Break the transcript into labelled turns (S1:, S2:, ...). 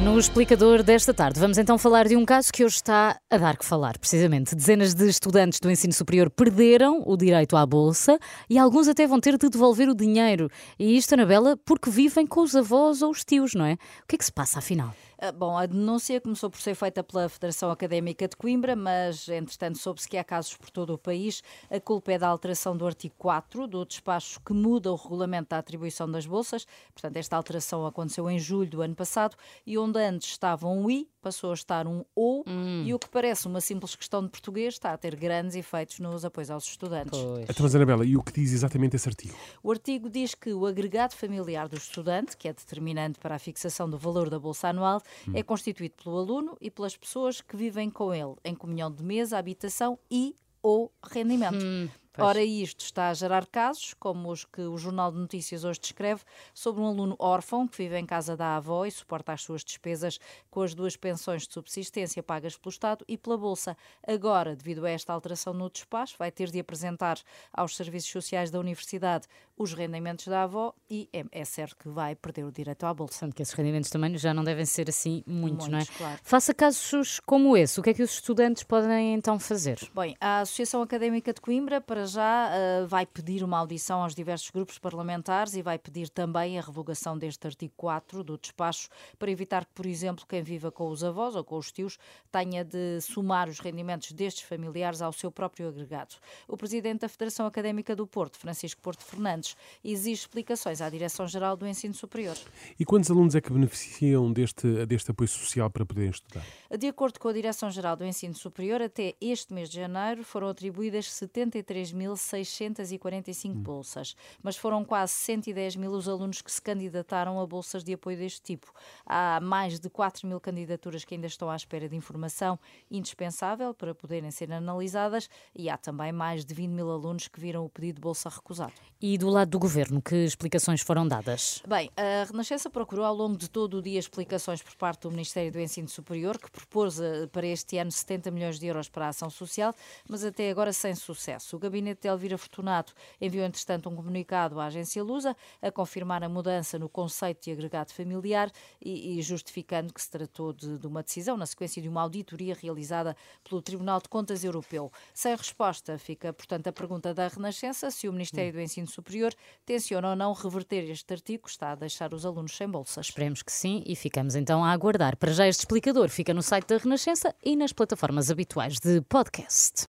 S1: No explicador desta tarde, vamos então falar de um caso que hoje está a dar que falar, precisamente. Dezenas de estudantes do ensino superior perderam o direito à bolsa e alguns até vão ter de devolver o dinheiro. E isto, Anabela, porque vivem com os avós ou os tios, não é? O que é que se passa afinal?
S2: Ah, bom, a denúncia começou por ser feita pela Federação Académica de Coimbra, mas entretanto soube-se que há casos por todo o país. A culpa é da alteração do artigo 4 do despacho que muda o regulamento da atribuição das bolsas. Portanto, esta alteração aconteceu em julho do ano passado e onde antes estava um I, passou a estar um OU hum. e o que parece uma simples questão de português está a ter grandes efeitos nos apoios aos estudantes.
S3: Pois. Então, mas Anabela, e o que diz exatamente esse artigo?
S2: O artigo diz que o agregado familiar do estudante, que é determinante para a fixação do valor da bolsa anual, hum. é constituído pelo aluno e pelas pessoas que vivem com ele, em comunhão de mesa, habitação e ou rendimento. Hum. Pois. Ora, isto está a gerar casos, como os que o Jornal de Notícias hoje descreve, sobre um aluno órfão que vive em casa da avó e suporta as suas despesas com as duas pensões de subsistência pagas pelo Estado e pela Bolsa. Agora, devido a esta alteração no despacho, vai ter de apresentar aos serviços sociais da Universidade os rendimentos da avó e é, certo que vai perder o direito à Bolsa.
S1: Sendo que esses rendimentos também já não devem ser assim muitos, muitos não é?
S2: Claro.
S1: Faça casos como esse, o que é que os estudantes podem então fazer?
S2: Bem, a Associação Académica de Coimbra, para já uh, vai pedir uma audição aos diversos grupos parlamentares e vai pedir também a revogação deste artigo 4 do despacho para evitar que, por exemplo, quem viva com os avós ou com os tios tenha de somar os rendimentos destes familiares ao seu próprio agregado. O presidente da Federação Académica do Porto, Francisco Porto Fernandes, exige explicações à Direção-Geral do Ensino Superior.
S3: E quantos alunos é que beneficiam deste, deste apoio social para poderem estudar?
S2: De acordo com a Direção-Geral do Ensino Superior, até este mês de janeiro foram atribuídas 73.600 645 hum. bolsas, mas foram quase 110 mil os alunos que se candidataram a bolsas de apoio deste tipo. Há mais de 4 mil candidaturas que ainda estão à espera de informação indispensável para poderem ser analisadas e há também mais de 20 mil alunos que viram o pedido de bolsa recusado.
S1: E do lado do governo, que explicações foram dadas?
S2: Bem, a Renascença procurou ao longo de todo o dia explicações por parte do Ministério do Ensino Superior, que propôs eh, para este ano 70 milhões de euros para a ação social, mas até agora sem sucesso. O gabinete de Elvira Elvira Fortunato enviou, entretanto, um comunicado à agência Lusa a confirmar a mudança no conceito de agregado familiar e, e justificando que se tratou de, de, uma decisão na sequência de uma auditoria realizada pelo Tribunal de Contas Europeu. Sem resposta, fica, portanto, a pergunta da Renascença se o Ministério do Ensino Superior tenciona ou não reverter este artigo que está a deixar os alunos sem bolsas.
S1: Esperemos que sim e ficamos então a aguardar. Para já este explicador fica no site da Renascença e nas plataformas habituais de podcast.